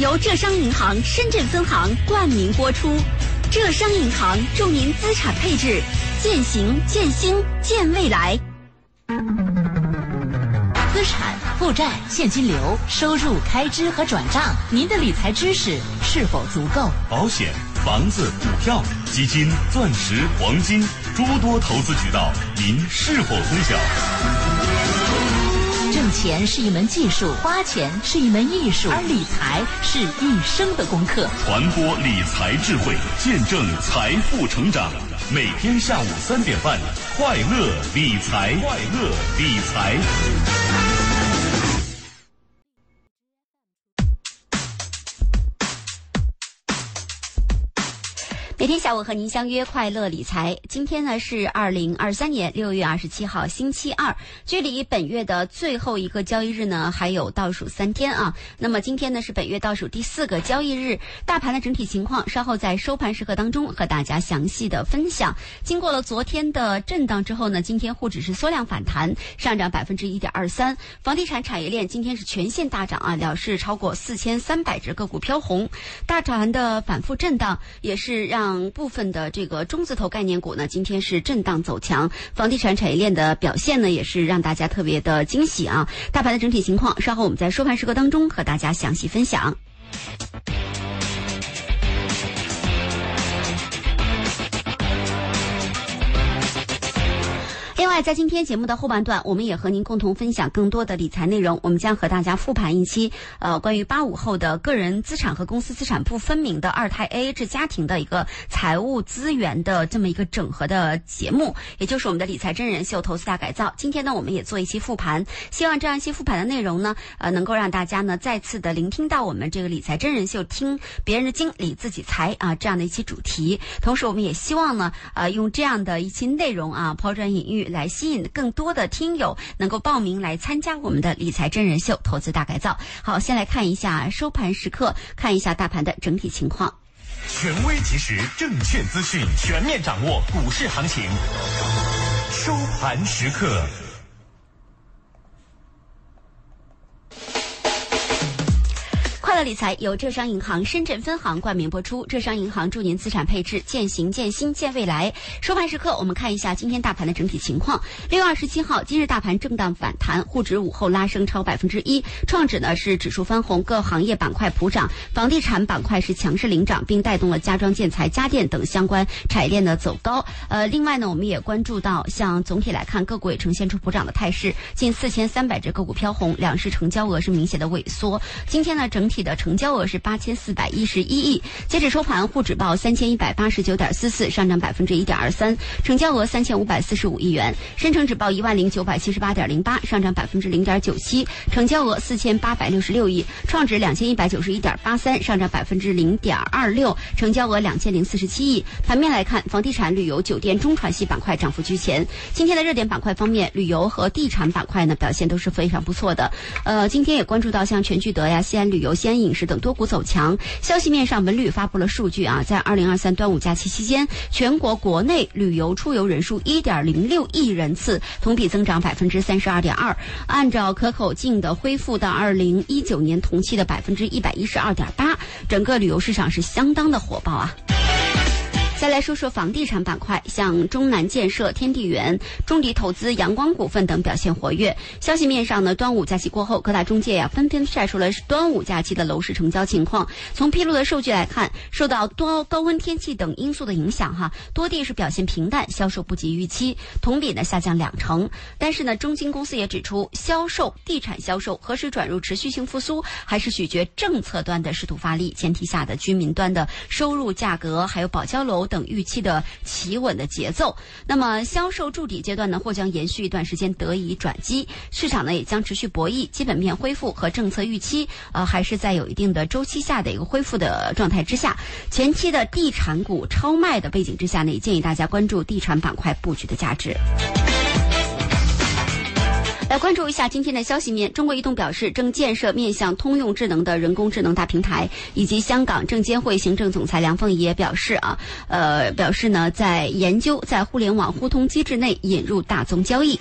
由浙商银行深圳分行冠名播出。浙商银行祝您资产配置渐行渐兴见未来。资产负债、现金流、收入、开支和转账，您的理财知识是否足够？保险、房子、股票、基金、钻石、黄金，诸多投资渠道，您是否通晓？挣钱是一门技术，花钱是一门艺术，而理财是一生的功课。传播理财智慧，见证财富成长。每天下午三点半，快乐理财，快乐理财。今天下午和您相约快乐理财。今天呢是二零二三年六月二十七号，星期二，距离本月的最后一个交易日呢还有倒数三天啊。那么今天呢是本月倒数第四个交易日，大盘的整体情况稍后在收盘时刻当中和大家详细的分享。经过了昨天的震荡之后呢，今天沪指是缩量反弹，上涨百分之一点二三。房地产产业链今天是全线大涨啊，两市超过四千三百只个股飘红。大盘的反复震荡也是让。部分的这个中字头概念股呢，今天是震荡走强，房地产产业链的表现呢，也是让大家特别的惊喜啊。大盘的整体情况，稍后我们在收盘时刻当中和大家详细分享。另外，在今天节目的后半段，我们也和您共同分享更多的理财内容。我们将和大家复盘一期，呃，关于八五后的个人资产和公司资产不分明的二胎 AA 制家庭的一个财务资源的这么一个整合的节目，也就是我们的理财真人秀《投资大改造》。今天呢，我们也做一期复盘，希望这样一期复盘的内容呢，呃，能够让大家呢再次的聆听到我们这个理财真人秀，听别人的经理自己财啊这样的一期主题。同时，我们也希望呢，呃，用这样的一期内容啊，抛砖引玉。来来吸引更多的听友能够报名来参加我们的理财真人秀投资大改造。好，先来看一下收盘时刻，看一下大盘的整体情况。权威及时，证券资讯全面掌握，股市行情。收盘时刻。理财由浙商银行深圳分行冠名播出，浙商银行祝您资产配置渐行渐新见未来。收盘时刻，我们看一下今天大盘的整体情况。六月二十七号，今日大盘震荡反弹，沪指午后拉升超百分之一，创指呢是指数翻红，各行业板块普涨，房地产板块是强势领涨，并带动了家装建材、家电等相关产业链的走高。呃，另外呢，我们也关注到，像总体来看，个股也呈现出普涨的态势，近四千三百只个股飘红，两市成交额是明显的萎缩。今天呢，整体。的成交额是八千四百一十一亿，截止收盘，沪指报三千一百八十九点四四，上涨百分之一点二三，成交额三千五百四十五亿元；深成指报一万零九百七十八点零八，上涨百分之零点九七，成交额四千八百六十六亿；创指两千一百九十一点八三，上涨百分之零点二六，成交额两千零四十七亿。盘面来看，房地产、旅游、酒店、中传系板块涨幅居前。今天的热点板块方面，旅游和地产板块呢表现都是非常不错的。呃，今天也关注到像全聚德呀、西安旅游、西安饮食等多股走强。消息面上，文旅发布了数据啊，在二零二三端午假期期间，全国国内旅游出游人数一点零六亿人次，同比增长百分之三十二点二。按照可口径的恢复到二零一九年同期的百分之一百一十二点八，整个旅游市场是相当的火爆啊。再来说说房地产板块，像中南建设、天地源、中迪投资、阳光股份等表现活跃。消息面上呢，端午假期过后，各大中介呀纷纷晒出了端午假期的楼市成交情况。从披露的数据来看，受到多高温天气等因素的影响，哈，多地是表现平淡，销售不及预期，同比呢下降两成。但是呢，中金公司也指出，销售地产销售何时转入持续性复苏，还是取决政策端的试图发力前提下的居民端的收入、价格还有保交楼。等预期的企稳的节奏，那么销售筑底阶段呢，或将延续一段时间得以转机，市场呢也将持续博弈，基本面恢复和政策预期，呃，还是在有一定的周期下的一个恢复的状态之下，前期的地产股超卖的背景之下呢，也建议大家关注地产板块布局的价值。来关注一下今天的消息面。中国移动表示，正建设面向通用智能的人工智能大平台。以及香港证监会行政总裁梁凤仪也表示啊，呃，表示呢，在研究在互联网互通机制内引入大宗交易。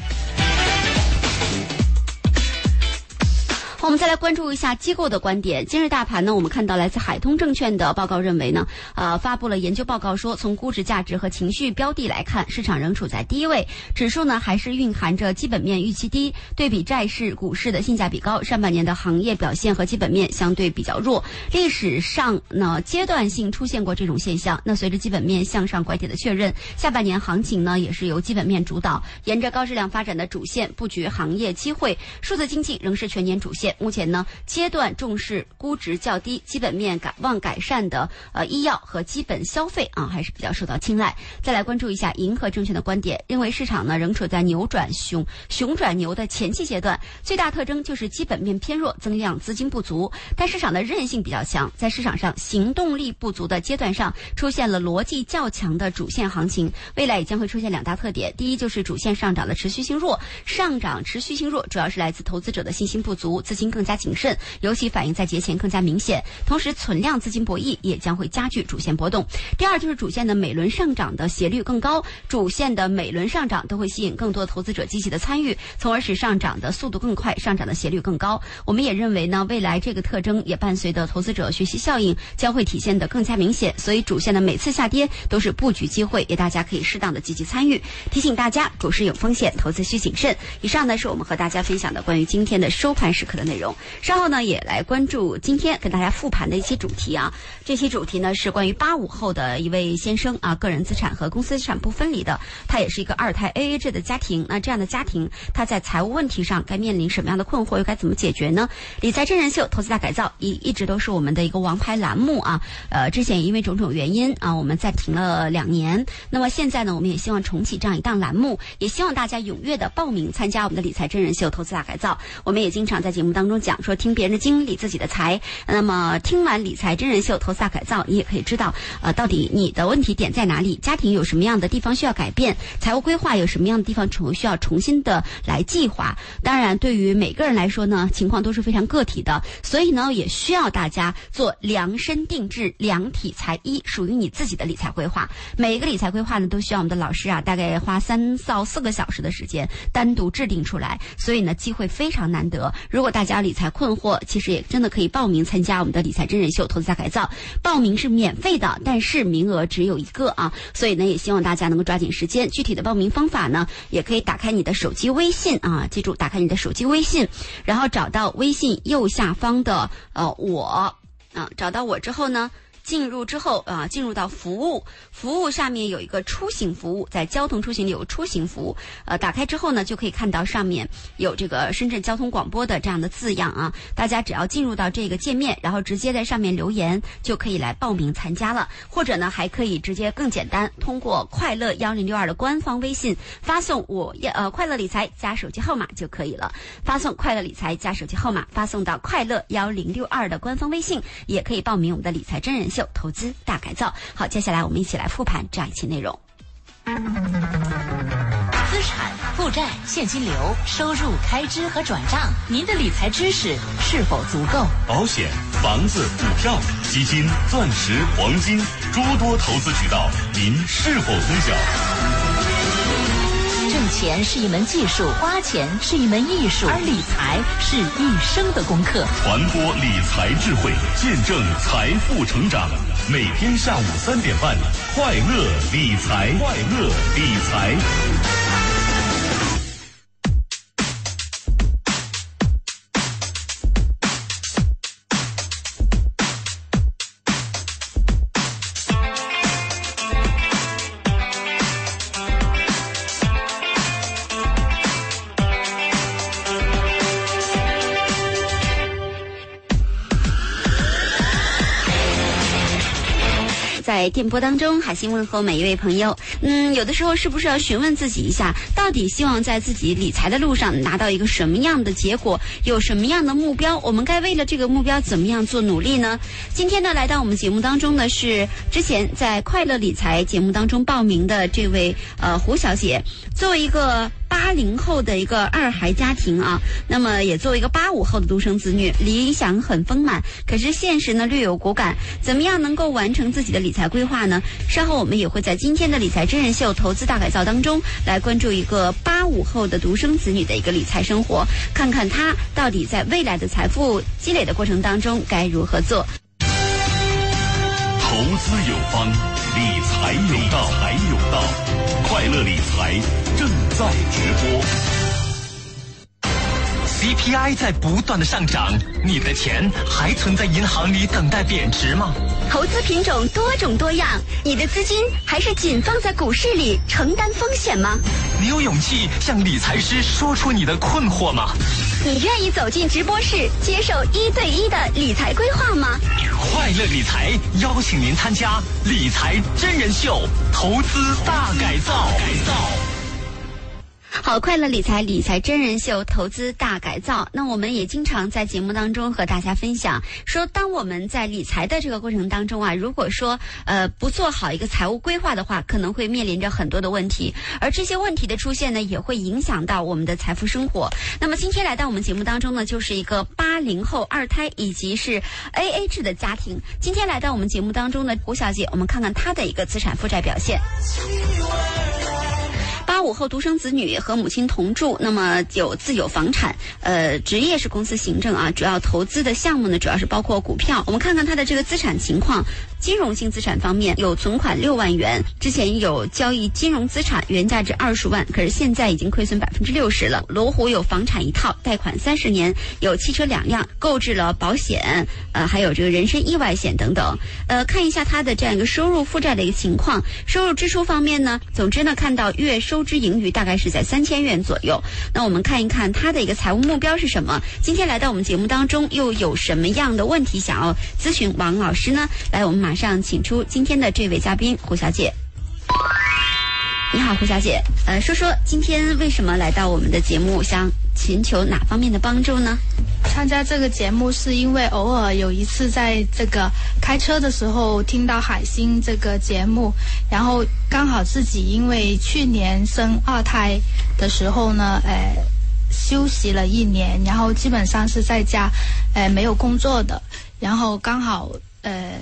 我们再来关注一下机构的观点。今日大盘呢，我们看到来自海通证券的报告认为呢，呃，发布了研究报告说，从估值价值和情绪标的来看，市场仍处在低位，指数呢还是蕴含着基本面预期低，对比债市、股市的性价比高。上半年的行业表现和基本面相对比较弱，历史上呢阶段性出现过这种现象。那随着基本面向上拐点的确认，下半年行情呢也是由基本面主导，沿着高质量发展的主线布局行业机会，数字经济仍是全年主线。目前呢，阶段重视估值较低、基本面改望改善的呃医药和基本消费啊，还是比较受到青睐。再来关注一下银河证券的观点，认为市场呢仍处在扭转熊熊转牛的前期阶段，最大特征就是基本面偏弱，增量资金不足，但市场的韧性比较强，在市场上行动力不足的阶段上，出现了逻辑较强的主线行情。未来也将会出现两大特点，第一就是主线上涨的持续性弱，上涨持续性弱主要是来自投资者的信心不足，资金更加谨慎，尤其反映在节前更加明显。同时，存量资金博弈也将会加剧主线波动。第二就是主线的每轮上涨的斜率更高，主线的每轮上涨都会吸引更多投资者积极的参与，从而使上涨的速度更快，上涨的斜率更高。我们也认为呢，未来这个特征也伴随着投资者学习效应将会体现的更加明显。所以，主线的每次下跌都是布局机会，也大家可以适当的积极参与。提醒大家，股市有风险，投资需谨慎。以上呢是我们和大家分享的关于今天的收盘时刻的内容。稍后呢也来关注今天跟大家复盘的一些主题啊。这期主题呢是关于八五后的一位先生啊，个人资产和公司资产不分离的，他也是一个二胎 AA 制的家庭。那这样的家庭，他在财务问题上该面临什么样的困惑，又该怎么解决呢？理财真人秀投资大改造一一直都是我们的一个王牌栏目啊。呃，之前因为种种原因啊，我们暂停了两年。那么现在呢，我们也希望重启这样一档栏目，也希望大家踊跃的报名参加我们的理财真人秀投资大改造。我们也经常在节目当当中讲说，听别人的经理自己的财。那么听完理财真人秀投资大改造，你也可以知道，呃，到底你的问题点在哪里，家庭有什么样的地方需要改变，财务规划有什么样的地方重需要重新的来计划。当然，对于每个人来说呢，情况都是非常个体的，所以呢，也需要大家做量身定制、量体裁衣，属于你自己的理财规划。每一个理财规划呢，都需要我们的老师啊，大概花三到四个小时的时间单独制定出来，所以呢，机会非常难得。如果大家加理财困惑，其实也真的可以报名参加我们的理财真人秀投资大改造。报名是免费的，但是名额只有一个啊，所以呢，也希望大家能够抓紧时间。具体的报名方法呢，也可以打开你的手机微信啊，记住打开你的手机微信，然后找到微信右下方的呃我啊，找到我之后呢。进入之后啊，进入到服务，服务下面有一个出行服务，在交通出行里有出行服务，呃，打开之后呢，就可以看到上面有这个深圳交通广播的这样的字样啊。大家只要进入到这个界面，然后直接在上面留言，就可以来报名参加了。或者呢，还可以直接更简单，通过快乐幺零六二的官方微信发送我要呃快乐理财加手机号码就可以了。发送快乐理财加手机号码，发送到快乐幺零六二的官方微信，也可以报名我们的理财真人秀。投资大改造，好，接下来我们一起来复盘这样一期内容。资产负债现金流收入开支和转账，您的理财知识是否足够？保险、房子、股票、基金、钻石、黄金，诸多投资渠道，您是否通晓？挣钱是一门技术，花钱是一门艺术，而理财是一生的功课。传播理财智慧，见证财富成长。每天下午三点半，快乐理财，快乐理财。电波当中，海星问候每一位朋友。嗯，有的时候是不是要询问自己一下，到底希望在自己理财的路上拿到一个什么样的结果，有什么样的目标？我们该为了这个目标怎么样做努力呢？今天呢，来到我们节目当中的是之前在快乐理财节目当中报名的这位呃胡小姐。作为一个八零后的一个二孩家庭啊，那么也作为一个八五后的独生子女，理想很丰满，可是现实呢略有骨感。怎么样能够完成自己的理财规划呢？稍后我们也会在今天的理财真人秀《投资大改造》当中来关注一个八五后的独生子女的一个理财生活，看看他到底在未来的财富积累的过程当中该如何做。投资有方，理财有道，财有道，快乐理财正在直播。CPI 在不断的上涨，你的钱还存在银行里等待贬值吗？投资品种多种多样，你的资金还是仅放在股市里承担风险吗？你有勇气向理财师说出你的困惑吗？你愿意走进直播室接受一对一的理财规划吗？快乐理财邀请您参加理财真人秀《投资大改造》。改造。好，快乐理财理财真人秀投资大改造。那我们也经常在节目当中和大家分享，说当我们在理财的这个过程当中啊，如果说呃不做好一个财务规划的话，可能会面临着很多的问题，而这些问题的出现呢，也会影响到我们的财富生活。那么今天来到我们节目当中呢，就是一个八零后二胎以及是 A A 制的家庭。今天来到我们节目当中的胡小姐，我们看看她的一个资产负债表现。八五后独生子女和母亲同住，那么有自有房产，呃，职业是公司行政啊，主要投资的项目呢，主要是包括股票。我们看看他的这个资产情况，金融性资产方面有存款六万元，之前有交易金融资产原价值二十万，可是现在已经亏损百分之六十了。罗湖有房产一套，贷款三十年，有汽车两辆，购置了保险，呃，还有这个人身意外险等等。呃，看一下他的这样一个收入负债的一个情况，收入支出方面呢，总之呢，看到月收支盈余大概是在三千元左右。那我们看一看他的一个财务目标是什么？今天来到我们节目当中，又有什么样的问题想要咨询王老师呢？来，我们马马上请出今天的这位嘉宾胡小姐。你好，胡小姐，呃，说说今天为什么来到我们的节目，想寻求哪方面的帮助呢？参加这个节目是因为偶尔有一次在这个开车的时候听到海星这个节目，然后刚好自己因为去年生二胎的时候呢，呃，休息了一年，然后基本上是在家，呃，没有工作的，然后刚好呃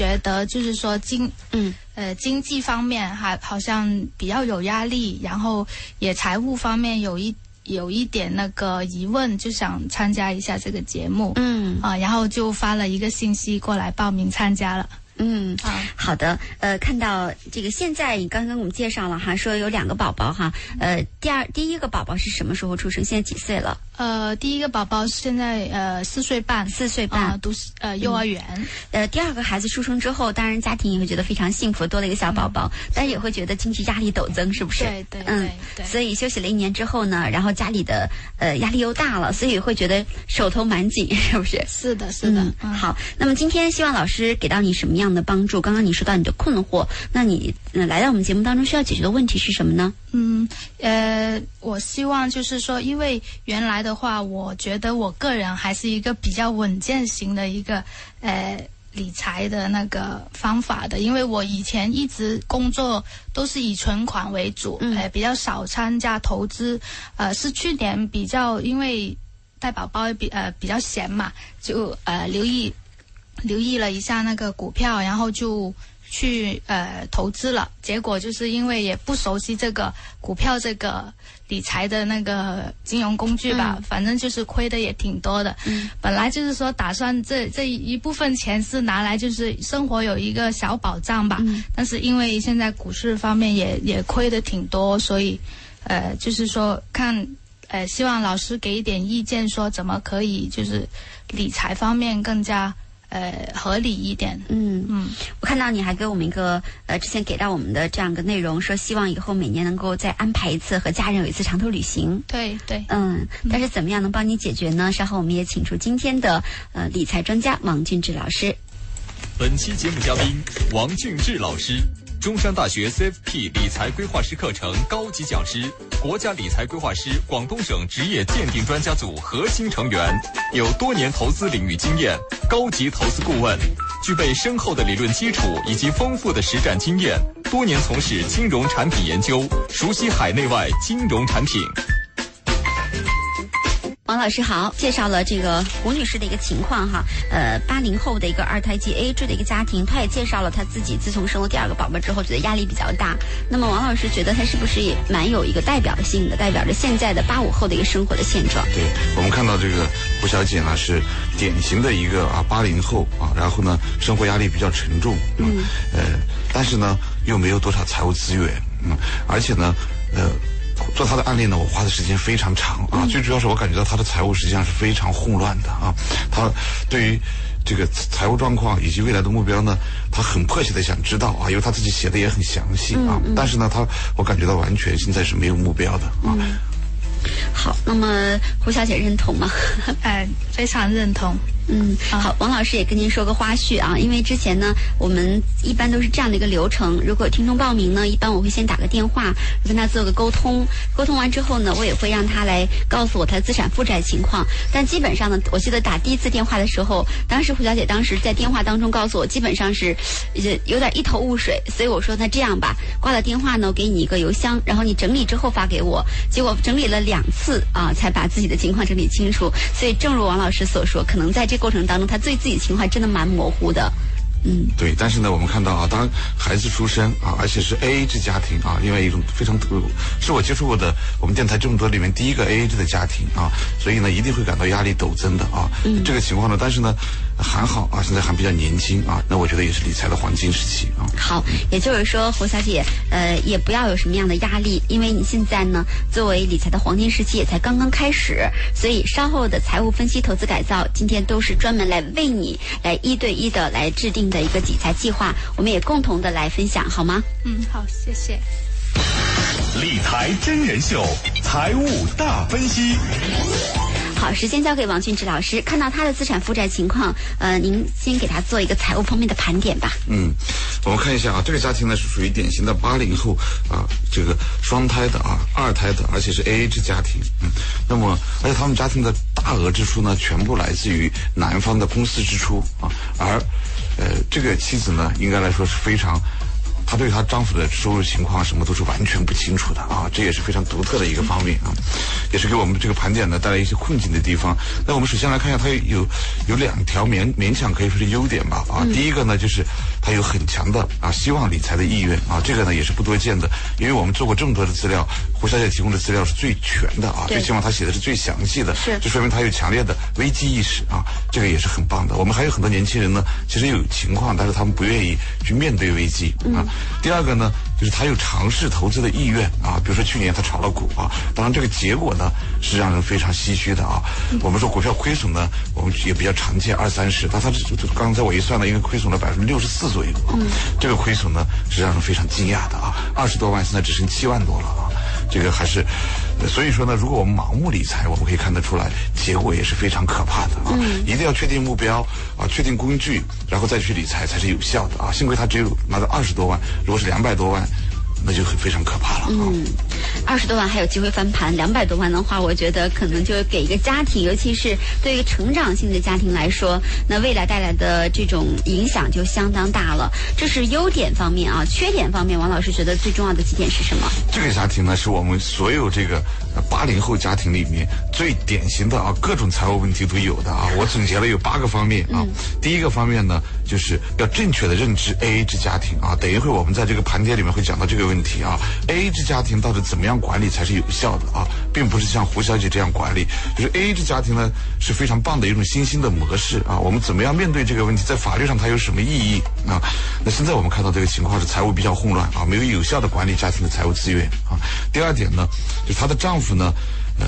觉得就是说经嗯呃经济方面还好像比较有压力，然后也财务方面有一有一点那个疑问，就想参加一下这个节目。嗯啊，然后就发了一个信息过来报名参加了。嗯，啊好的，呃，看到这个现在你刚刚我们介绍了哈，说有两个宝宝哈，呃，第二第一个宝宝是什么时候出生？现在几岁了？呃，第一个宝宝现在呃四岁半，四岁半啊、读呃幼儿园。呃，第二个孩子出生之后，当然家庭也会觉得非常幸福，多了一个小宝宝，但是也会觉得经济压力陡增，是不是？对对嗯对，对所以休息了一年之后呢，然后家里的呃压力又大了，所以会觉得手头蛮紧，是不是？是的，是的。嗯，好。那么今天希望老师给到你什么样的帮助？刚刚你说到你的困惑，那你、呃、来到我们节目当中需要解决的问题是什么呢？嗯，呃，我希望就是说，因为原来的话，我觉得我个人还是一个比较稳健型的一个呃理财的那个方法的，因为我以前一直工作都是以存款为主，嗯呃，比较少参加投资，呃，是去年比较因为带宝宝比呃比较闲嘛，就呃留意留意了一下那个股票，然后就去呃投资了。结果就是因为也不熟悉这个股票这个理财的那个金融工具吧，嗯反正就是亏的也挺多的。嗯本来就是说打算这这一部分钱是拿来就是生活有一个小保障吧，嗯但是因为现在股市方面也也亏的挺多，所以呃就是说看。呃，希望老师给一点意见，说怎么可以就是理财方面更加呃合理一点。嗯嗯，我看到你还给我们一个呃，之前给到我们的这样一个内容，说希望以后每年能够再安排一次和家人有一次长途旅行。对对。嗯，但是怎么样能帮你解决呢？稍后我们也请出今天的呃理财专家王俊志老师。本期节目嘉宾王俊志老师，中山大学 CFP 理财规划师课程高级讲师，国家理财规划师广东省职业鉴定专家组核心成员，有多年投资领域经验，高级投资顾问，具备深厚的理论基础以及丰富的实战经验，多年从事金融产品研究，熟悉海内外金融产品。王老师好，介绍了这个胡女士的一个情况哈，呃，八零后的一个二胎及 A 制的一个家庭，她也介绍了她自己自从生了第二个宝宝之后，觉得压力比较大。那么王老师觉得她是不是也蛮有一个代表性的，代表着现在的八五后的一个生活的现状？对我们看到这个胡小姐呢是典型的一个啊八零后啊，然后呢生活压力比较沉重，嗯，呃，但是呢又没有多少财务资源，嗯，而且呢，呃。做他的案例呢，我花的时间非常长啊。最主要是我感觉到他的财务实际上是非常混乱的啊。他对于这个财务状况以及未来的目标呢，他很迫切的想知道啊，因为他自己写的也很详细啊。但是呢，他我感觉到完全现在是没有目标的啊。好，那么胡小姐认同吗？哎，非常认同。嗯，好，王老师也跟您说个花絮啊，因为之前呢，我们一般都是这样的一个流程，如果听众报名呢，一般我会先打个电话，跟他做个沟通，沟通完之后呢，我也会让他来告诉我他的资产负债情况。但基本上呢，我记得打第一次电话的时候，当时胡小姐当时在电话当中告诉我，基本上是有点一头雾水，所以我说那这样吧，挂了电话呢，我给你一个邮箱，然后你整理之后发给我。结果整理了两次啊，才把自己的情况整理清楚。所以正如王老师所说，可能在这。过程当中，他对自己情况真的蛮模糊的。嗯，对，但是呢，我们看到啊，当孩子出生啊，而且是 A A 制家庭啊，另外一种非常特，是我接触过的我们电台这么多里面第一个 A A 制的家庭啊，所以呢，一定会感到压力陡增的啊。嗯，这个情况呢，但是呢，还好啊，现在还比较年轻啊，那我觉得也是理财的黄金时期啊。好，也就是说，胡小姐，呃，也不要有什么样的压力，因为你现在呢，作为理财的黄金时期也才刚刚开始，所以稍后的财务分析、投资改造，今天都是专门来为你来一对一的来制定。的一个理财计划，我们也共同的来分享，好吗？嗯，好，谢谢。理财真人秀，财务大分析。好，时间交给王俊志老师，看到他的资产负债情况，呃，您先给他做一个财务方面的盘点吧。嗯，我们看一下啊，这个家庭呢是属于典型的八零后啊，这个双胎的啊，二胎的，而且是 A A 制家庭。嗯，那么而且他们家庭的大额支出呢，全部来自于男方的公司支出啊，而呃，这个妻子呢，应该来说是非常。她对她丈夫的收入情况什么都是完全不清楚的啊，这也是非常独特的一个方面啊，也是给我们这个盘点呢带来一些困境的地方。那我们首先来看一下，她有有两条勉勉强可以说是优点吧啊，第一个呢就是她有很强的啊希望理财的意愿啊，这个呢也是不多见的，因为我们做过这么多的资料，胡小姐提供的资料是最全的啊，最起码她写的是最详细的，是，就说明她有强烈的危机意识啊，这个也是很棒的。我们还有很多年轻人呢，其实有情况，但是他们不愿意去面对危机啊。第二个呢，就是他有尝试投资的意愿啊，比如说去年他炒了股啊，当然这个结果呢是让人非常唏嘘的啊。我们说股票亏损呢，我们也比较常见二三十，但他刚才我一算呢，因为亏损了百分之六十四左右啊。这个亏损呢是让人非常惊讶的啊，二十多万现在只剩七万多了啊。这个还是，所以说呢，如果我们盲目理财，我们可以看得出来，结果也是非常可怕的啊！一定要确定目标啊，确定工具，然后再去理财才是有效的啊！幸亏他只有拿到二十多万，如果是两百多万。那就很非常可怕了。嗯，二十多万还有机会翻盘，两百多万的话，我觉得可能就给一个家庭，尤其是对于成长性的家庭来说，那未来带来的这种影响就相当大了。这是优点方面啊，缺点方面，王老师觉得最重要的几点是什么？这个家庭呢，是我们所有这个八零后家庭里面最典型的啊，各种财务问题都有的啊。我总结了有八个方面啊。第一个方面呢，就是要正确的认知 A A 制家庭啊。等一会儿我们在这个盘点里面会讲到这个。问题啊，A A 制家庭到底怎么样管理才是有效的啊，并不是像胡小姐这样管理，就是 A A 制家庭呢是非常棒的一种新兴的模式啊。我们怎么样面对这个问题，在法律上它有什么意义啊？那现在我们看到这个情况是财务比较混乱啊，没有有效的管理家庭的财务资源啊。第二点呢，就她的丈夫呢，呃。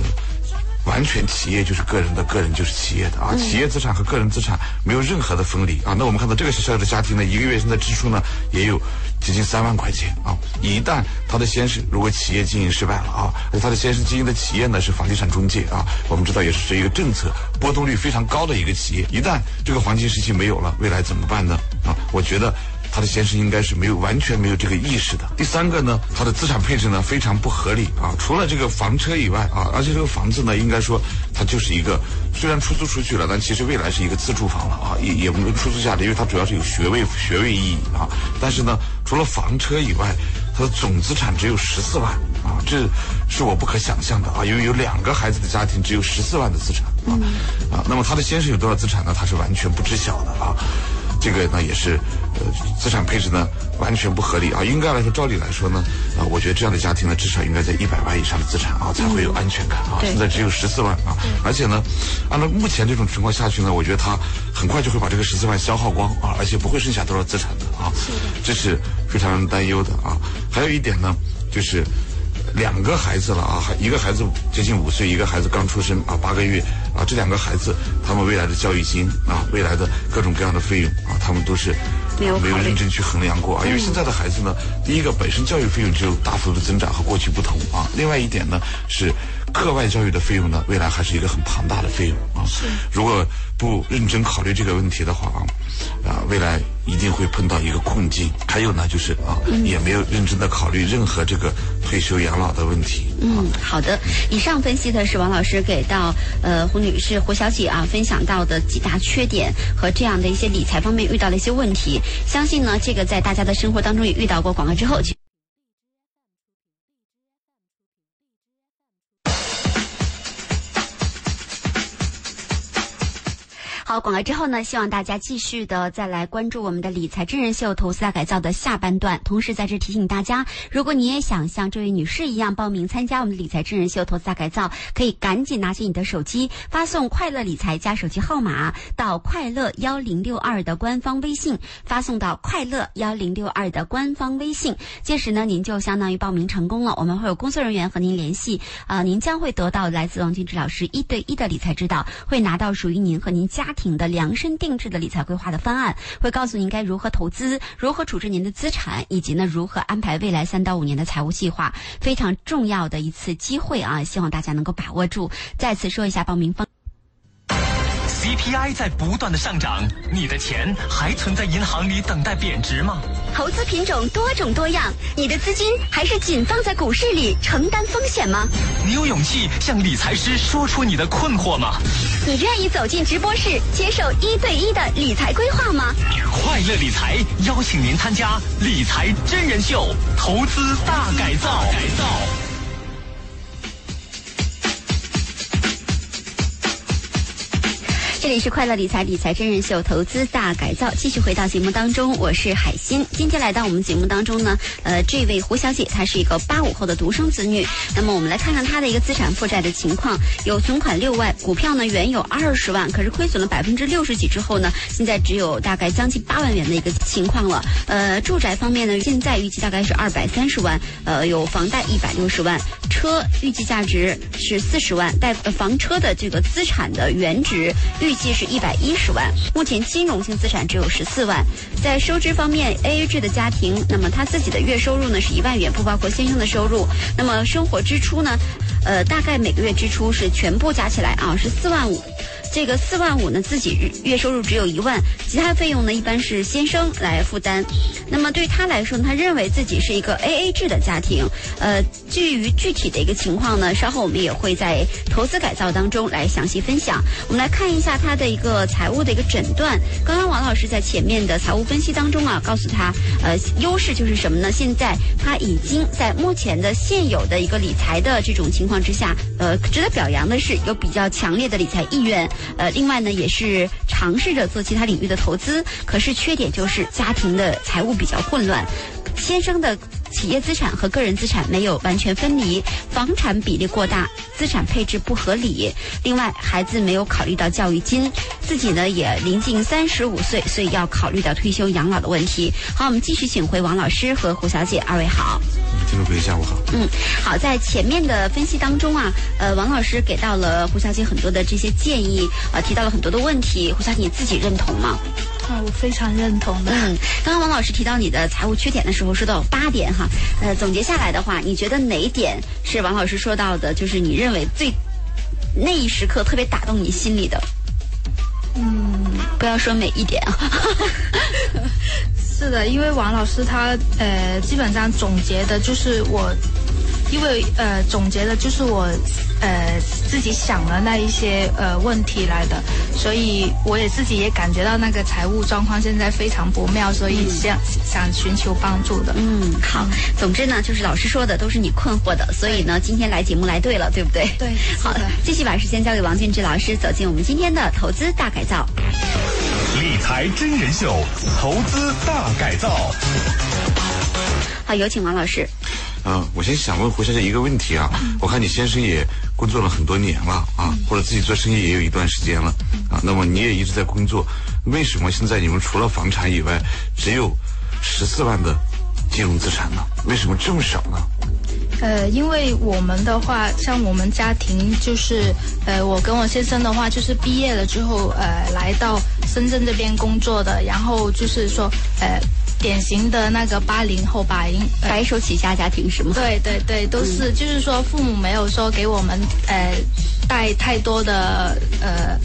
完全企业就是个人的，个人就是企业的啊！企业资产和个人资产没有任何的分离啊！那我们看到这个小小的家庭呢，一个月现在支出呢也有接近三万块钱啊！一旦他的先生如果企业经营失败了啊，而他的先生经营的企业呢是房地产中介啊，我们知道也是一个政策波动率非常高的一个企业，一旦这个黄金时期没有了，未来怎么办呢？啊，我觉得。她的先生应该是没有完全没有这个意识的。第三个呢，她的资产配置呢非常不合理啊，除了这个房车以外啊，而且这个房子呢，应该说它就是一个虽然出租出去了，但其实未来是一个自住房了啊，也也没有出租价值，因为它主要是有学位学位意义啊。但是呢，除了房车以外，它的总资产只有十四万啊，这是我不可想象的啊，因为有两个孩子的家庭只有十四万的资产啊啊，那么他的先生有多少资产呢？他是完全不知晓的啊。这个呢也是，呃，资产配置呢完全不合理啊。应该来说，照理来说呢，啊，我觉得这样的家庭呢，至少应该在一百万以上的资产啊，才会有安全感啊。现在只有十四万啊，而且呢，按照目前这种情况下去呢，我觉得他很快就会把这个十四万消耗光啊，而且不会剩下多少资产的啊。这是非常让人担忧的啊。还有一点呢，就是。两个孩子了啊，一个孩子接近五岁，一个孩子刚出生啊，八个月啊，这两个孩子他们未来的教育金啊，未来的各种各样的费用啊，他们都是没有没有认真去衡量过啊。因为现在的孩子呢，第一个本身教育费用就有大幅度的增长和过去不同啊，另外一点呢是课外教育的费用呢，未来还是一个很庞大的费用如果不认真考虑这个问题的话啊，啊，未来一定会碰到一个困境。还有呢，就是啊，也没有认真的考虑任何这个退休养老的问题。嗯，好的。以上分析的是王老师给到呃胡女士、胡小姐啊分享到的几大缺点和这样的一些理财方面遇到的一些问题。相信呢，这个在大家的生活当中也遇到过。广告之后。广告之后呢，希望大家继续的再来关注我们的理财真人秀投资大改造的下半段。同时在这提醒大家，如果你也想像这位女士一样报名参加我们的理财真人秀投资大改造，可以赶紧拿起你的手机，发送“快乐理财”加手机号码到“快乐幺零六二”的官方微信，发送到“快乐幺零六二”的官方微信。届时呢，您就相当于报名成功了。我们会有工作人员和您联系，啊、您将会得到来自王俊之老师一对一的理财指导，会拿到属于您和您家庭的量身定制的理财规划的方案，会告诉您该如何投资，如何处置您的资产，以及呢如何安排未来三到五年的财务计划。非常重要的一次机会啊，希望大家能够把握住。再次说一下报名方。CPI 在不断的上涨，你的钱还存在银行里等待贬值吗？投资品种多种多样，你的资金还是仅放在股市里承担风险吗？你有勇气向理财师说出你的困惑吗？你愿意走进直播室接受一对一的理财规划吗？快乐理财邀请您参加理财真人秀投资大改造。改造。这里是快乐理财理财真人秀投资大改造，继续回到节目当中，我是海星。今天来到我们节目当中呢，呃，这位胡小姐她是一个八五后的独生子女。那么我们来看看她的一个资产负债的情况，有存款六万，股票呢原有二十万，可是亏损了百分之六十几之后呢，现在只有大概将近八万元的一个情况了。呃，住宅方面呢，现在预计大概是二百三十万，呃，有房贷一百六十万，车预计价值是四十万，贷呃房车的这个资产的原值预预计是一百一十万，目前金融性资产只有十四万。在收支方面，AA 制的家庭，那么他自己的月收入呢是一万元，不包括先生的收入。那么生活支出呢，呃，大概每个月支出是全部加起来啊是四万五。这个四万五呢，自己月收入只有一万，其他费用呢一般是先生来负担。那么对他来说呢，他认为自己是一个 A A 制的家庭。呃，至于具体的一个情况呢，稍后我们也会在投资改造当中来详细分享。我们来看一下他的一个财务的一个诊断。刚刚王老师在前面的财务分析当中啊，告诉他，呃，优势就是什么呢？现在他已经在目前的现有的一个理财的这种情况之下，呃，值得表扬的是有比较强烈的理财意愿。呃，另外呢，也是尝试着做其他领域的投资，可是缺点就是家庭的财务比较混乱，先生的。企业资产和个人资产没有完全分离，房产比例过大，资产配置不合理。另外，孩子没有考虑到教育金，自己呢也临近三十五岁，所以要考虑到退休养老的问题。好，我们继续请回王老师和胡小姐，二位好。听众朋友下午好。嗯，好，在前面的分析当中啊，呃，王老师给到了胡小姐很多的这些建议，呃，提到了很多的问题。胡小姐你自己认同吗？啊，我非常认同的。嗯，刚刚王老师提到你的财务缺点的时候，说到有八点哈，呃，总结下来的话，你觉得哪一点是王老师说到的，就是你认为最那一时刻特别打动你心里的？嗯，不要说每一点啊。是的，因为王老师他呃基本上总结的就是我，因为呃总结的就是我呃自己想的那一些呃问题来的，所以我也自己也感觉到那个财务状况现在非常不妙，所以想、想寻求帮助的。嗯，好。总之呢，就是老师说的都是你困惑的，所以呢，今天来节目来对了，对不对？对好的，继续把时间交给王俊志老师，走进我们今天的投资大改造。理财真人秀，投资大改造。好，有请王老师。嗯，我先想问胡小姐一个问题啊，我看你先生也工作了很多年了啊，或者自己做生意也有一段时间了啊，那么你也一直在工作，为什么现在你们除了房产以外，只有十四万的金融资产呢？为什么这么少呢？呃，因为我们的话，像我们家庭就是，呃，我跟我先生的话，就是毕业了之后，呃，来到深圳这边工作的，然后就是说，呃，典型的那个八零后吧，应、呃白手起家家庭是吗？对对对，都是、就是说父母没有说给我们呃带太多的呃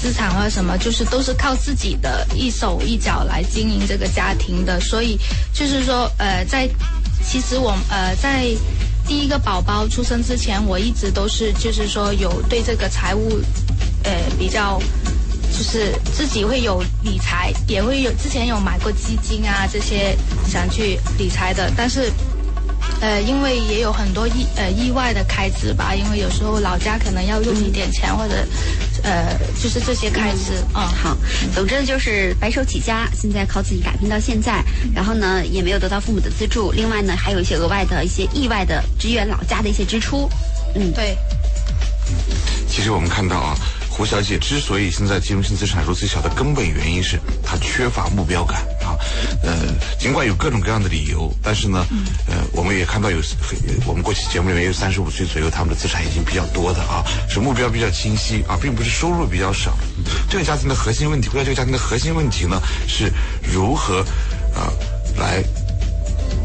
资产或者什么，就是都是靠自己的一手一脚来经营这个家庭的，所以就是说呃在其实我呃在第一个宝宝出生之前，我一直都是就是说有对这个财务呃比较。就是自己会有理财，也会有之前有买过基金啊这些想去理财的，但是呃，因为也有很多意呃意外的开支吧，因为有时候老家可能要用一点钱，或者呃就是这些开支，嗯，好，总之就是白手起家，现在靠自己打拼到现在，然后呢也没有得到父母的资助，另外呢还有一些额外的一些意外的支援老家的一些支出。嗯，对，其实我们看到啊，胡小姐之所以现在金融性资产如此小的根本原因是她缺乏目标感啊。呃，尽管有各种各样的理由，但是呢，呃，我们也看到有很我们过去节目里面有三十五岁左右，他们的资产已经比较多的啊，是目标比较清晰啊，并不是收入比较少。这个家庭的核心问题，回到这个家庭的核心问题呢，是如何呃来。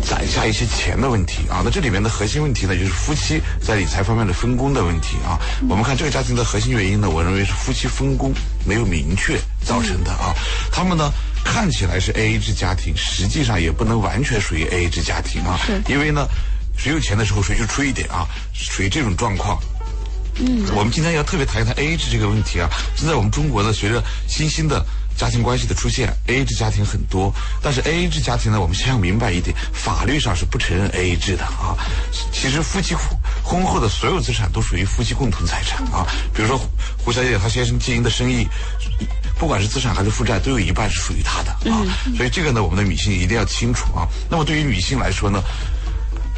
攒下一些钱的问题啊。那这里面的核心问题呢，就是夫妻在理财方面的分工的问题啊。我们看这个家庭的核心原因呢，我认为是夫妻分工没有明确造成的啊。他们呢看起来是 A A 制家庭，实际上也不能完全属于 A A 制家庭啊，因为呢，谁有钱的时候谁就出一点啊，属于这种状况。嗯，我们今天要特别谈一谈 A A 制这个问题啊。现在我们中国呢，随着新兴的家庭关系的出现，A A 制家庭很多，但是 A A 制家庭呢，我们先要明白一点，法律上是不承认 A A 制的啊。其实夫妻婚后的所有资产都属于夫妻共同财产啊。比如说胡小姐她先生经营的生意，不管是资产还是负债，都有一半是属于她的啊。所以这个呢，我们的女性一定要清楚啊。那么对于女性来说呢？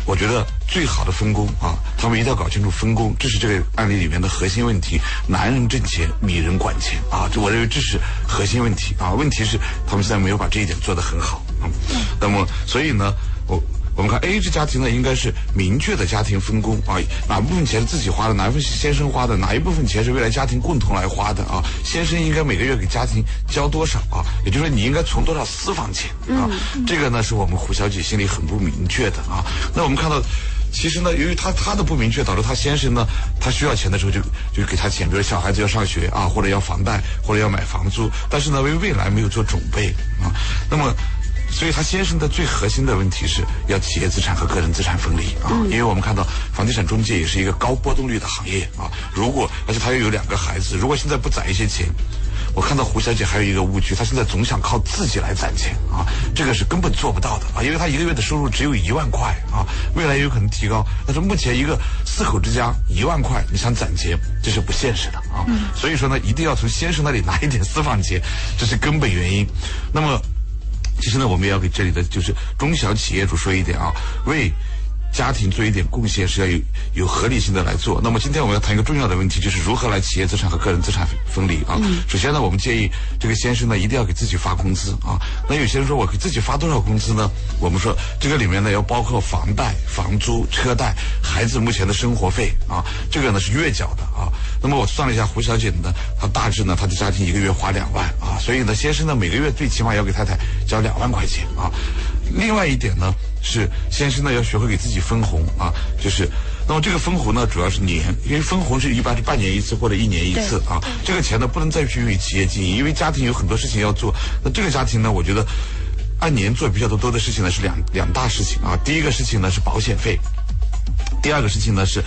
我觉得最好的分工啊，他们一定要搞清楚分工，这是这个案例里面的核心问题。男人挣钱，女人管钱啊，这我认为这是核心问题啊。问题是他们现在没有把这一点做得很好嗯。那么，所以呢，我。我们看 A 制家庭呢，应该是明确的家庭分工啊，哪部分钱是自己花的，哪部分是先生花的，哪一部分钱是未来家庭共同来花的啊？先生应该每个月给家庭交多少啊？也就是说，你应该存多少私房钱啊？这个呢，是我们胡小姐心里很不明确的啊。那我们看到。其实呢，由于他他的不明确，导致他先生呢，他需要钱的时候就就给他钱，比如小孩子要上学啊，或者要房贷，或者要买房租，但是呢，为未来没有做准备啊。那么。所以，他先生的最核心的问题是要企业资产和个人资产分离啊，因为我们看到房地产中介也是一个高波动率的行业啊。如果而且他又有两个孩子，如果现在不攒一些钱，我看到胡小姐还有一个误区，她现在总想靠自己来攒钱啊，这个是根本做不到的啊，因为她一个月的收入只有一万块啊，未来也有可能提高，但是目前一个四口之家一万块，你想攒钱，这是不现实的啊。所以说呢，一定要从先生那里拿一点私房钱，这是根本原因。那么。其实呢，我们要给这里的就是中小企业主说一点啊，为家庭做一点贡献是要有有合理性的来做。那么今天我们要谈一个重要的问题，就是如何来企业资产和个人资产分离啊。首先呢，我们建议这个先生呢一定要给自己发工资啊。那有些人说我给自己发多少工资呢？我们说这个里面呢要包括房贷、房租、车贷、孩子目前的生活费啊，这个呢是月缴的啊。那么我算了一下，胡小姐呢，她大致呢她的家庭一个月花两万啊，所以呢先生呢每个月最起码要给太太交两万块钱啊。另外一点呢是先生呢要学会给自己分红啊，就是那么这个分红呢主要是年，因为分红是一般是半年一次或者一年一次啊。这个钱呢不能再去用于企业经营，因为家庭有很多事情要做。那这个家庭呢，我觉得按年做比较多多的事情呢是两两大事情啊。第一个事情呢是保险费，第二个事情呢是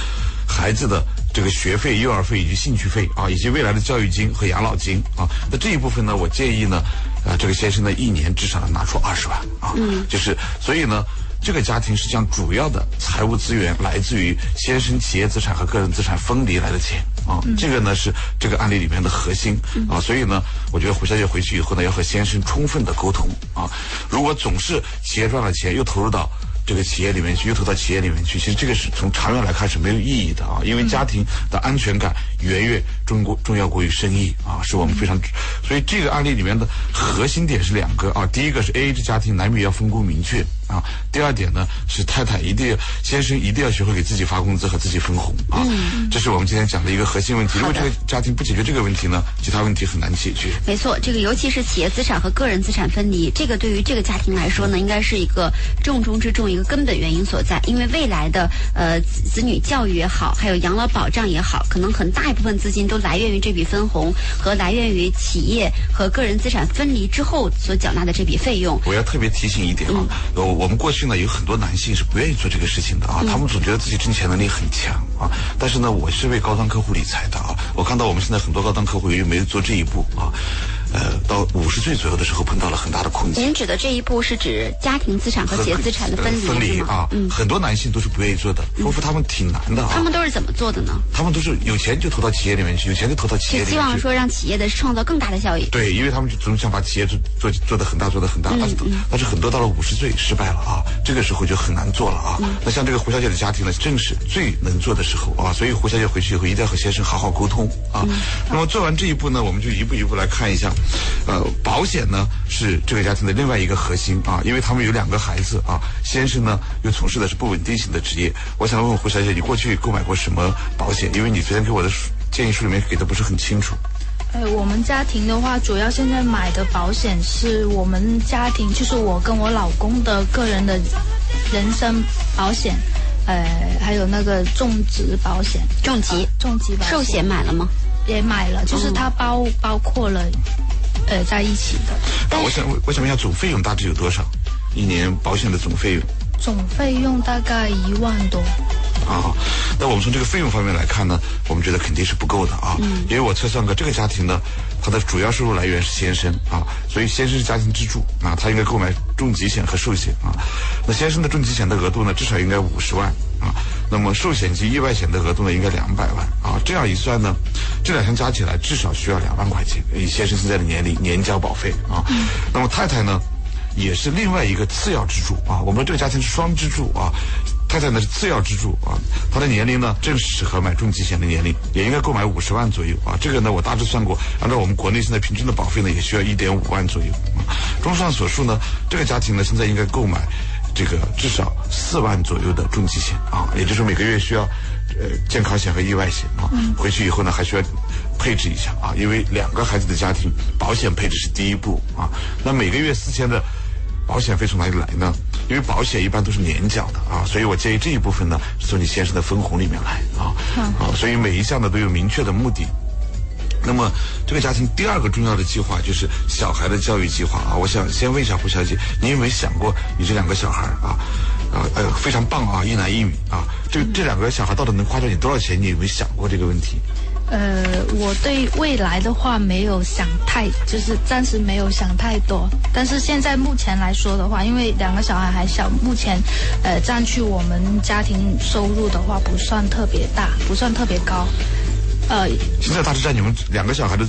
孩子的这个学费、幼儿费以及兴趣费啊，以及未来的教育金和养老金啊。那这一部分呢，我建议呢，呃，这个先生呢一年至少拿出二十万啊，嗯，就是所以呢。这个家庭实际上主要的财务资源来自于先生企业资产和个人资产分离来的钱啊，这个呢是这个案例里面的核心啊，所以呢，我觉得胡小姐回去以后呢，要和先生充分的沟通啊，如果总是企业赚了钱又投入到。这个企业里面去，又投到企业里面去，其实这个是从长远来看是没有意义的啊，因为家庭的安全感远远中国重要过于生意啊，是我们非常，所以这个案例里面的核心点是两个啊，第一个是 A A 制家庭男女要分工明确啊，第二点呢是太太一定先生一定要学会给自己发工资和自己分红啊，这是我们今天讲的一个核心问题。如果这个家庭不解决这个问题呢，其他问题很难解决。没错，这个尤其是企业资产和个人资产分离，这个对于这个家庭来说呢，应该是一个重中之重一个。根本原因所在，因为未来的呃子女教育也好，还有养老保障也好，可能很大一部分资金都来源于这笔分红和来源于企业和个人资产分离之后所缴纳的这笔费用。我要特别提醒一点啊，呃，我们过去呢有很多男性是不愿意做这个事情的啊，他们总觉得自己挣钱能力很强啊，但是呢，我是为高端客户理财的啊，我看到我们现在很多高端客户由于没有做这一步啊。呃，到五十岁左右的时候碰到了很大的困境。您指的这一步是指家庭资产和企业资产的分离分离啊，嗯，很多男性都是不愿意做的，说服他们挺难的啊。他们都是怎么做的呢？他们都是有钱就投到企业里面去，有钱就投到企业里面去。希望说让企业的创造更大的效益。对，因为他们就总想把企业做做做的很大，做的很大，但是但是很多到了五十岁失败了啊，这个时候就很难做了啊。那像这个胡小姐的家庭呢，正是最能做的时候啊，所以胡小姐回去以后一定要和先生好好沟通啊。那么做完这一步呢，我们就一步一步来看一下，呃。保险呢是这个家庭的另外一个核心啊，因为他们有两个孩子啊，先生呢又从事的是不稳定性的职业。我想问问胡小姐，你过去购买过什么保险？因为你昨天给我的建议书里面给的不是很清楚。哎，我们家庭的话，主要现在买的保险是我们家庭，就是我跟我老公的个人的人身保险，呃，还有那个种植保险，重疾重疾保寿险买了吗？也买了，就是它包包括了。呃，在一起的。我想，我想问一下，总费用大致有多少？一年保险的总费用？总费用大概一万多。啊，那我们从这个费用方面来看呢，我们觉得肯定是不够的啊。嗯。因为我测算过，这个家庭呢，它的主要收入来源是先生啊，所以先生是家庭支柱啊，他应该购买重疾险和寿险啊。那先生的重疾险的额度呢，至少应该五十万啊。那么寿险及意外险的额度呢，应该两百万啊。这样一算呢，这两项加起来至少需要两万块钱。以先生现在的年龄，年交保费啊。那么太太呢，也是另外一个次要支柱啊。我们这个家庭是双支柱啊。太太呢是次要支柱啊，她的年龄呢正适合买重疾险的年龄，也应该购买五十万左右啊。这个呢我大致算过，按照我们国内现在平均的保费呢，也需要一点五万左右啊。综上所述呢，这个家庭呢现在应该购买这个至少四万左右的重疾险啊，也就是每个月需要呃健康险和意外险啊。回去以后呢还需要配置一下啊，因为两个孩子的家庭保险配置是第一步啊。那每个月四千的。保险费从哪里来呢？因为保险一般都是年缴的啊，所以我建议这一部分呢是从你先生的分红里面来啊啊，所以每一项呢都有明确的目的。那么这个家庭第二个重要的计划就是小孩的教育计划啊。我想先问一下胡小姐，你有没有想过你这两个小孩啊啊呃非常棒啊，一男一女啊，这这两个小孩到底能花掉你多少钱？你有没有想过这个问题？呃，我对未来的话没有想太，就是暂时没有想太多。但是现在目前来说的话，因为两个小孩还小，目前，呃，占据我们家庭收入的话不算特别大，不算特别高。现在大车站你们两个小孩的。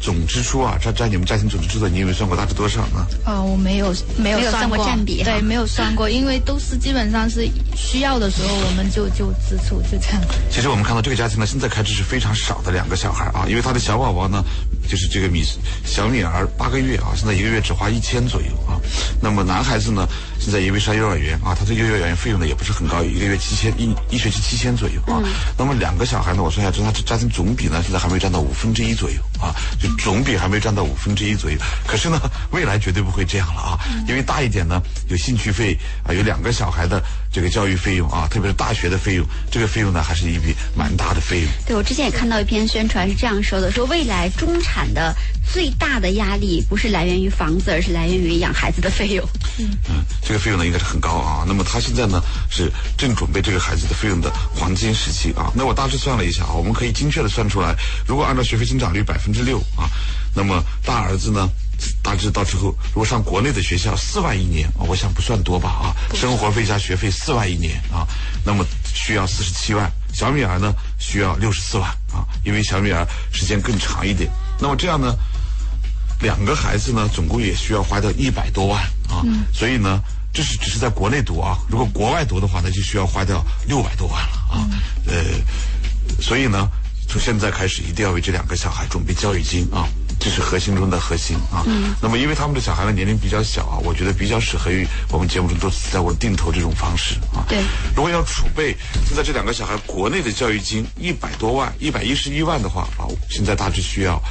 总支出啊，占占你们家庭总支出的，你有没有算过大致多少呢？啊，我没有，没有算过占比，对，没有算过，因为都是基本上是需要的时候我们就就支出就这样。其实我们看到这个家庭呢，现在开支是非常少的，两个小孩啊，因为他的小宝宝呢，就是这个米小女儿八个月啊，现在一个月只花一千左右啊。那么男孩子呢，现在因为上幼儿园啊，他的幼儿园费用呢也不是很高，一个月七千一一学期七千左右啊。那么两个小孩呢，我算一下，他家庭总比呢，现在还没有占到五分之一左右啊，就。总比还没占到五分之一左右，可是呢，未来绝对不会这样了啊！因为大一点呢，有兴趣费啊，有两个小孩的这个教育费用啊，特别是大学的费用，这个费用呢，还是一笔蛮大的费用。对，我之前也看到一篇宣传是这样说的：说未来中产的最大的压力不是来源于房子，而是来源于养孩子的费用。嗯，这个费用呢应该是很高啊。那么他现在呢是正准备这个孩子的费用的黄金时期啊。那我大致算了一下啊，我们可以精确的算出来，如果按照学费增长率百分之六啊，那么大儿子呢大致到时候如果上国内的学校四万一年啊，我想不算多吧啊，生活费加学费四万一年啊，那么需要四十七万。小米儿呢需要六十四万啊，因为小米儿时间更长一点。那么这样呢，两个孩子呢总共也需要花掉一百多万啊。所以呢，这是只是在国内读啊，如果国外读的话，那就需要花掉六百多万了啊。呃，所以呢，从现在开始一定要为这两个小孩准备教育金啊。这是核心中的核心啊。那么，因为他们的小孩的年龄比较小啊，我觉得比较适合于我们节目中多次在我定投这种方式啊。对。如果要储备现在这两个小孩国内的教育金一百多万、一百一十一万的话啊，现在大致需要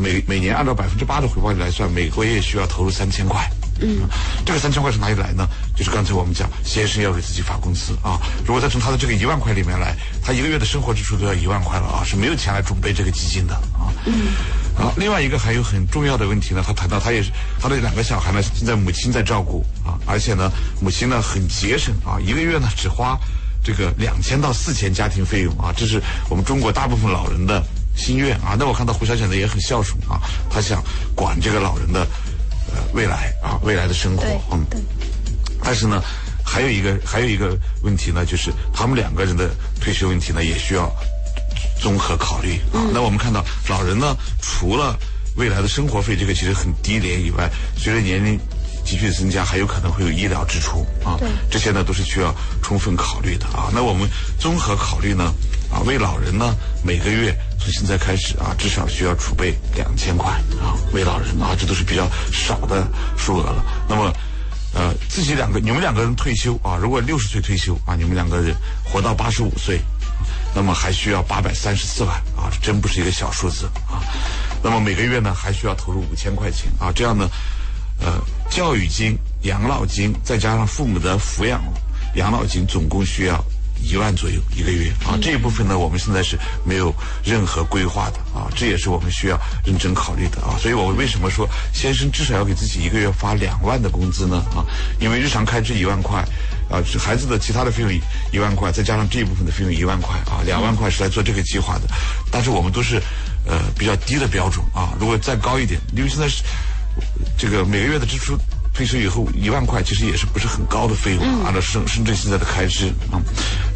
每每年按照百分之八的回报率来算，每个月需要投入三千块。嗯。这个三千块是哪里来呢？就是刚才我们讲，先生要给自己发工资啊。如果再从他的这个一万块里面来，他一个月的生活支出都要一万块了啊，是没有钱来准备这个基金的啊。嗯。啊，另外一个还有很重要的问题呢，他谈到他也是他的两个小孩呢，现在母亲在照顾啊，而且呢，母亲呢很节省啊，一个月呢只花这个两千到四千家庭费用啊，这是我们中国大部分老人的心愿啊。那我看到胡小姐呢也很孝顺啊，她想管这个老人的呃未来啊，未来的生活，嗯，但是呢，还有一个还有一个问题呢，就是他们两个人的退休问题呢，也需要。综合考虑啊，那我们看到老人呢，除了未来的生活费这个其实很低廉以外，随着年龄急剧增加，还有可能会有医疗支出啊，这些呢都是需要充分考虑的啊。那我们综合考虑呢，啊，为老人呢每个月从现在开始啊，至少需要储备两千块啊，为老人啊，这都是比较少的数额了。那么，呃，自己两个你们两个人退休啊，如果六十岁退休啊，你们两个人活到八十五岁。那么还需要八百三十四万啊，这真不是一个小数字啊。那么每个月呢，还需要投入五千块钱啊。这样呢，呃，教育金、养老金再加上父母的抚养养老金，总共需要一万左右一个月啊。这一部分呢，我们现在是没有任何规划的啊。这也是我们需要认真考虑的啊。所以我为什么说先生至少要给自己一个月发两万的工资呢？啊，因为日常开支一万块。啊，孩子的其他的费用一万块，再加上这一部分的费用一万块啊，两万块是来做这个计划的。但是我们都是呃比较低的标准啊，如果再高一点，因为现在是这个每个月的支出。退休以后一万块其实也是不是很高的费用啊？按照深深圳现在的开支啊，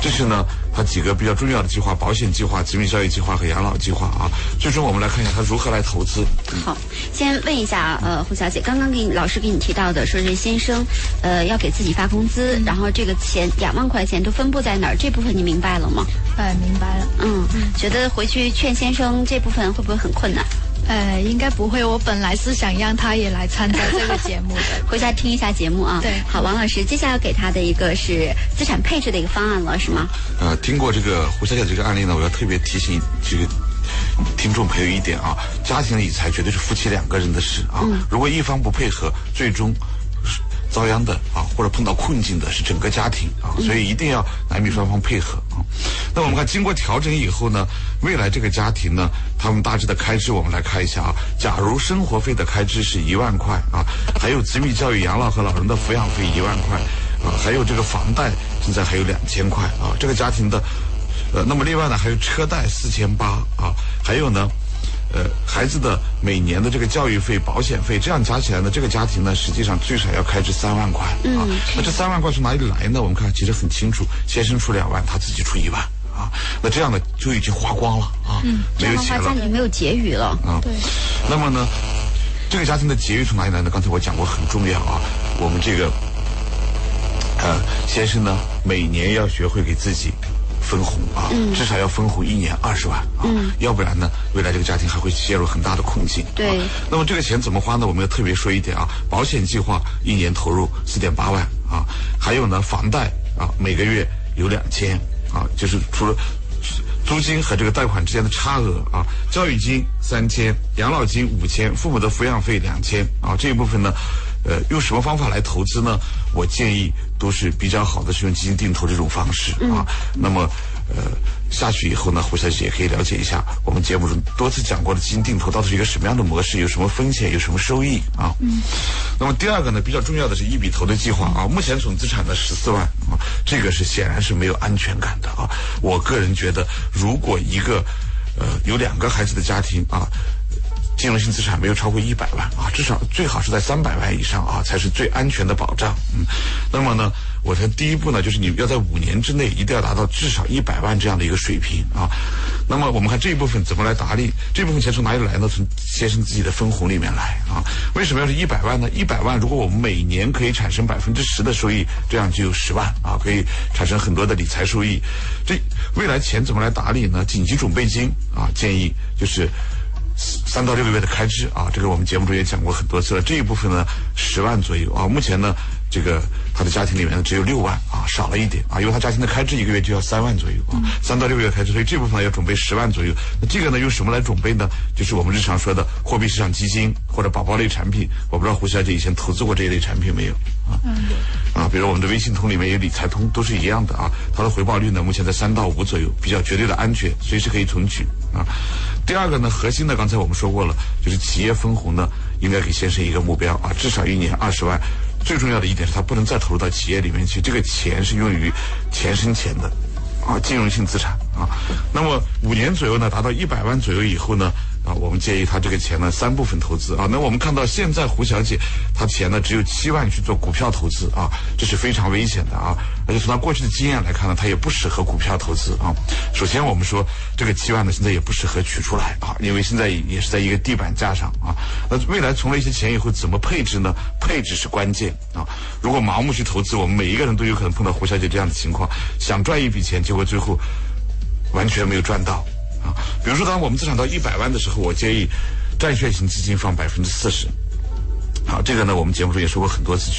这是呢他几个比较重要的计划：保险计划、子女教育计划和养老计划啊。最终我们来看一下他如何来投资。好，先问一下呃胡小姐，刚刚给你老师给你提到的，说是先生呃要给自己发工资，然后这个钱两万块钱都分布在哪儿？这部分你明白了吗？哎，明白了。嗯，觉得回去劝先生这部分会不会很困难？呃，应该不会。我本来是想让他也来参加这个节目的，回家听一下节目啊。对，好，王老师，接下来给他的一个是资产配置的一个方案了，是吗？呃，听过这个胡小姐这个案例呢，我要特别提醒这个听众朋友一点啊，家庭理财绝对是夫妻两个人的事啊。如果一方不配合，最终。遭殃的啊，或者碰到困境的是整个家庭啊，所以一定要男女双方配合啊。那我们看，经过调整以后呢，未来这个家庭呢，他们大致的开支我们来看一下啊。假如生活费的开支是一万块啊，还有子女教育、养老和老人的抚养费一万块啊，还有这个房贷现在还有两千块啊，这个家庭的呃，那么另外呢还有车贷四千八啊，还有呢。呃，孩子的每年的这个教育费、保险费，这样加起来呢，这个家庭呢，实际上最少要开支三万块啊。那这三万块从哪里来呢？我们看其实很清楚，先生出两万，他自己出一万啊。那这样呢，就已经花光了啊，没有钱了。家里没有结余了啊。对。那么呢，这个家庭的结余从哪里来呢？刚才我讲过，很重要啊。我们这个呃，先生呢，每年要学会给自己。分红啊，至少要分红一年二十万啊，要不然呢，未来这个家庭还会陷入很大的困境。对，那么这个钱怎么花呢？我们要特别说一点啊，保险计划一年投入四点八万啊，还有呢，房贷啊，每个月有两千啊，就是除了租金和这个贷款之间的差额啊，教育金三千，养老金五千，父母的抚养费两千啊，这一部分呢。呃，用什么方法来投资呢？我建议都是比较好的，是用基金定投这种方式啊。那么，呃下去以后呢，胡小姐也可以了解一下我们节目中多次讲过的基金定投到底是一个什么样的模式，有什么风险，有什么收益啊。嗯。那么第二个呢，比较重要的是一笔投的计划啊。目前总资产呢十四万啊，这个是显然是没有安全感的啊。我个人觉得，如果一个呃有两个孩子的家庭啊。金融性资产没有超过一百万啊，至少最好是在三百万以上啊，才是最安全的保障。嗯，那么呢，我的第一步呢，就是你要在五年之内一定要达到至少一百万这样的一个水平啊。那么我们看这一部分怎么来打理？这部分钱从哪里来呢？从先生自己的分红里面来啊。为什么要是一百万呢？一百万如果我们每年可以产生百分之十的收益，这样就有十万啊，可以产生很多的理财收益。这未来钱怎么来打理呢？紧急准备金啊，建议就是。三到六个月的开支啊，这个我们节目中也讲过很多次了。这一部分呢，十万左右啊。目前呢，这个他的家庭里面呢只有六万啊，少了一点啊，因为他家庭的开支一个月就要三万左右啊，三到六个月开支，所以这部分要准备十万左右。那这个呢用什么来准备呢？就是我们日常说的货币市场基金或者宝宝类产品。我不知道胡小姐以前投资过这一类产品没有啊？啊，比如我们的微信通里面有理财通，都是一样的啊。它的回报率呢目前在三到五左右，比较绝对的安全，随时可以存取啊。第二个呢，核心呢刚才我们说过了，就是企业分红呢，应该给先生一个目标啊，至少一年二十万。最重要的一点是，他不能再投入到企业里面去，这个钱是用于钱生钱的，啊，金融性资产啊。那么五年左右呢，达到一百万左右以后呢？啊，我们建议他这个钱呢三部分投资啊。那我们看到现在胡小姐她钱呢只有七万去做股票投资啊，这是非常危险的啊。而且从她过去的经验来看呢，她也不适合股票投资啊。首先我们说这个七万呢现在也不适合取出来啊，因为现在也是在一个地板价上啊。那未来存了一些钱以后怎么配置呢？配置是关键啊。如果盲目去投资，我们每一个人都有可能碰到胡小姐这样的情况，想赚一笔钱，结果最后完全没有赚到。啊，比如说，当我们资产到一百万的时候，我建议债券型基金放百分之四十。好，这个呢，我们节目中也说过很多次。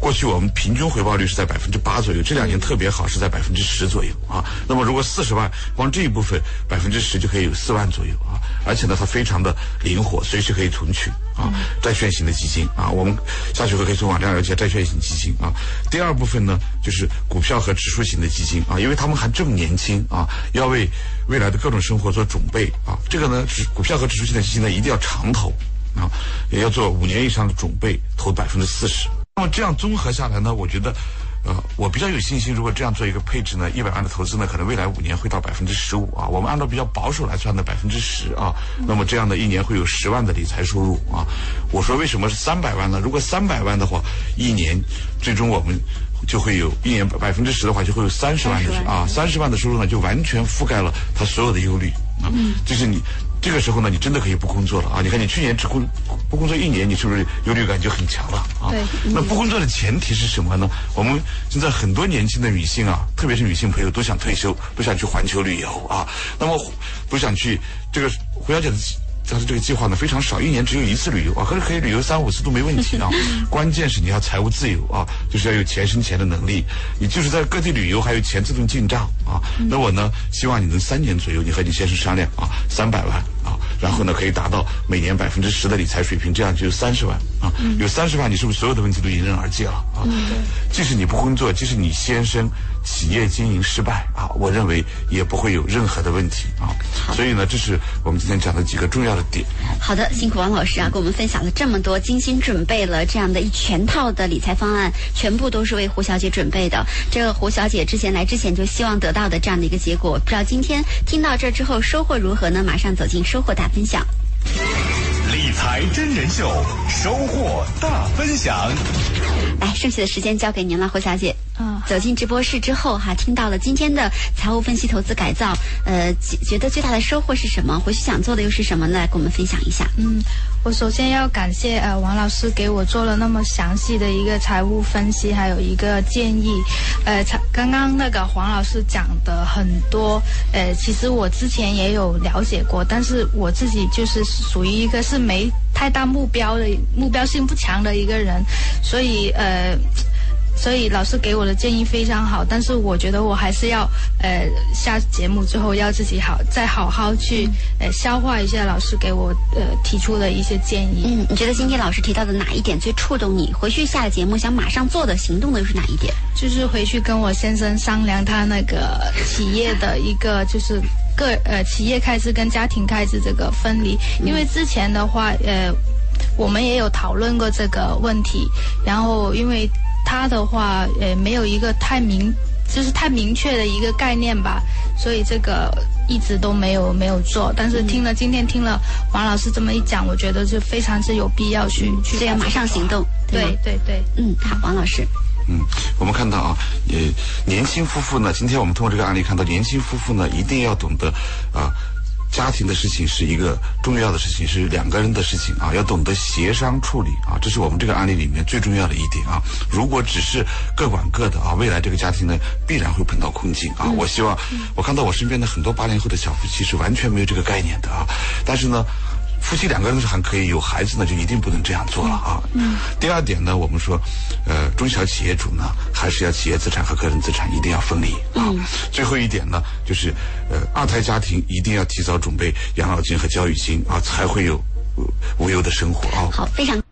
过去我们平均回报率是在百分之八左右，这两年特别好，是在百分之十左右啊。那么如果四十万，光这一部分百分之十就可以有四万左右啊。而且呢，它非常的灵活，随时可以存取啊。债券型的基金啊，我们下去会可以从网站了解债券型基金啊。第二部分呢，就是股票和指数型的基金啊，因为他们还这么年轻啊，要为未来的各种生活做准备啊。这个呢，指股票和指数型的基金呢，一定要长投。啊，也要做五年以上的准备，投百分之四十。那么这样综合下来呢，我觉得，呃，我比较有信心，如果这样做一个配置呢，一百万的投资呢，可能未来五年会到百分之十五啊。我们按照比较保守来算的百分之十啊，那么这样的一年会有十万的理财收入啊。我说为什么是三百万呢？如果三百万的话，一年最终我们就会有一年百分之十的话，就会有三十万的啊，三十万的收入呢，就完全覆盖了他所有的忧虑啊，就是你。这个时候呢，你真的可以不工作了啊！你看，你去年只工不工作一年，你是不是忧虑感就很强了啊？对。那不工作的前提是什么呢？我们现在很多年轻的女性啊，特别是女性朋友都想退休，都想去环球旅游啊，那么都想去这个胡小姐的。但是这个计划呢非常少，一年只有一次旅游啊，可是可以旅游三五次都没问题啊。关键是你要财务自由啊，就是要有钱生钱的能力。你就是在各地旅游，还有钱自动进账啊。那我呢，希望你能三年左右，你和你先生商量啊，三百万啊，然后呢可以达到每年百分之十的理财水平，这样就有三十万啊。有三十万，你是不是所有的问题都迎刃而解了啊？即使你不工作，即使你先生。企业经营失败啊，我认为也不会有任何的问题啊。所以呢，这是我们今天讲的几个重要的点。好的，辛苦王老师啊，给我们分享了这么多，精心准备了这样的一全套的理财方案，全部都是为胡小姐准备的。这个胡小姐之前来之前就希望得到的这样的一个结果，不知道今天听到这之后收获如何呢？马上走进收获大分享。理财真人秀，收获大分享。来，剩下的时间交给您了，胡小姐。嗯，走进直播室之后哈，听到了今天的财务分析、投资改造，呃，觉得最大的收获是什么？回去想做的又是什么呢？来，跟我们分享一下。嗯，我首先要感谢呃王老师给我做了那么详细的一个财务分析，还有一个建议。呃，才刚刚那个黄老师讲的很多，呃，其实我之前也有了解过，但是我自己就是属于一个是没太大目标的、目标性不强的一个人，所以呃。所以老师给我的建议非常好，但是我觉得我还是要呃下节目之后要自己好再好好去呃消化一下老师给我呃提出的一些建议。嗯，你觉得今天老师提到的哪一点最触动你？回去下了节目想马上做的行动的又是哪一点？就是回去跟我先生商量他那个企业的一个就是个呃企业开支跟家庭开支这个分离，因为之前的话呃我们也有讨论过这个问题，然后因为他的话呃没有一个太明就是太明确的一个概念吧，所以这个一直都没有没有做。但是听了今天听了王老师这么一讲，我觉得是非常之有必要去去这样马上行动。对对对对。嗯，好，王老师。嗯，我们看到啊，也年轻夫妇呢，今天我们通过这个案例看到，年轻夫妇呢一定要懂得啊。家庭的事情是一个重要的事情，是两个人的事情啊，要懂得协商处理啊，这是我们这个案例里面最重要的一点啊。如果只是各管各的啊，未来这个家庭呢必然会碰到困境啊。我希望我看到我身边的很多八零后的小夫妻是完全没有这个概念的啊，但是呢。夫妻两个人是还可以，有孩子呢就一定不能这样做了啊。嗯。第二点呢，我们说，呃，中小企业主呢还是要企业资产和个人资产一定要分离啊。最后一点呢，就是呃，二胎家庭一定要提早准备养老金和教育金啊，才会有呃无忧的生活啊。好，非常。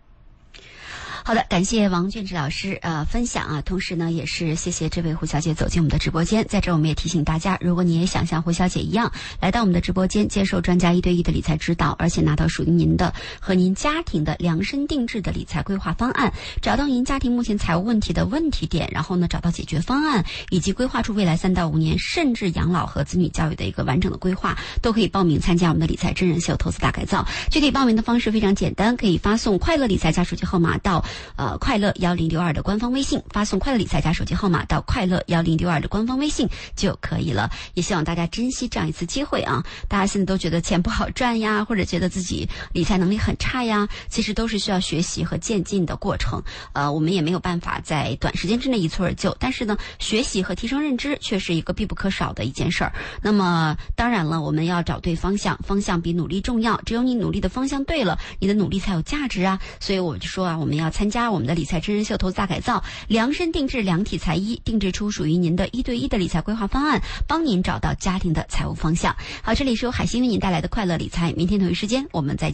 好的，感谢王俊志老师呃分享啊，同时呢也是谢谢这位胡小姐走进我们的直播间。在这儿我们也提醒大家，如果你也想像胡小姐一样来到我们的直播间，接受专家一对一的理财指导，而且拿到属于您的和您家庭的量身定制的理财规划方案，找到您家庭目前财务问题的问题点，然后呢找到解决方案，以及规划出未来三到五年甚至养老和子女教育的一个完整的规划，都可以报名参加我们的理财真人秀投资大改造。具体报名的方式非常简单，可以发送“快乐理财”加手机号码到。呃，快乐幺零六二的官方微信发送“快乐理财”加手机号码到快乐幺零六二的官方微信就可以了。也希望大家珍惜这样一次机会啊！大家现在都觉得钱不好赚呀，或者觉得自己理财能力很差呀，其实都是需要学习和渐进的过程。呃，我们也没有办法在短时间之内一蹴而就，但是呢，学习和提升认知却是一个必不可少的一件事儿。那么，当然了，我们要找对方向，方向比努力重要。只有你努力的方向对了，你的努力才有价值啊！所以我就说啊，我们要参参加我们。的理财真人秀投资大改造，量身定制量体裁衣，定制出属于您的一对一的理财规划方案，帮您找到家庭的财务方向。好，这里是由海星为您带来的快乐理财，明天同一时间我们再见。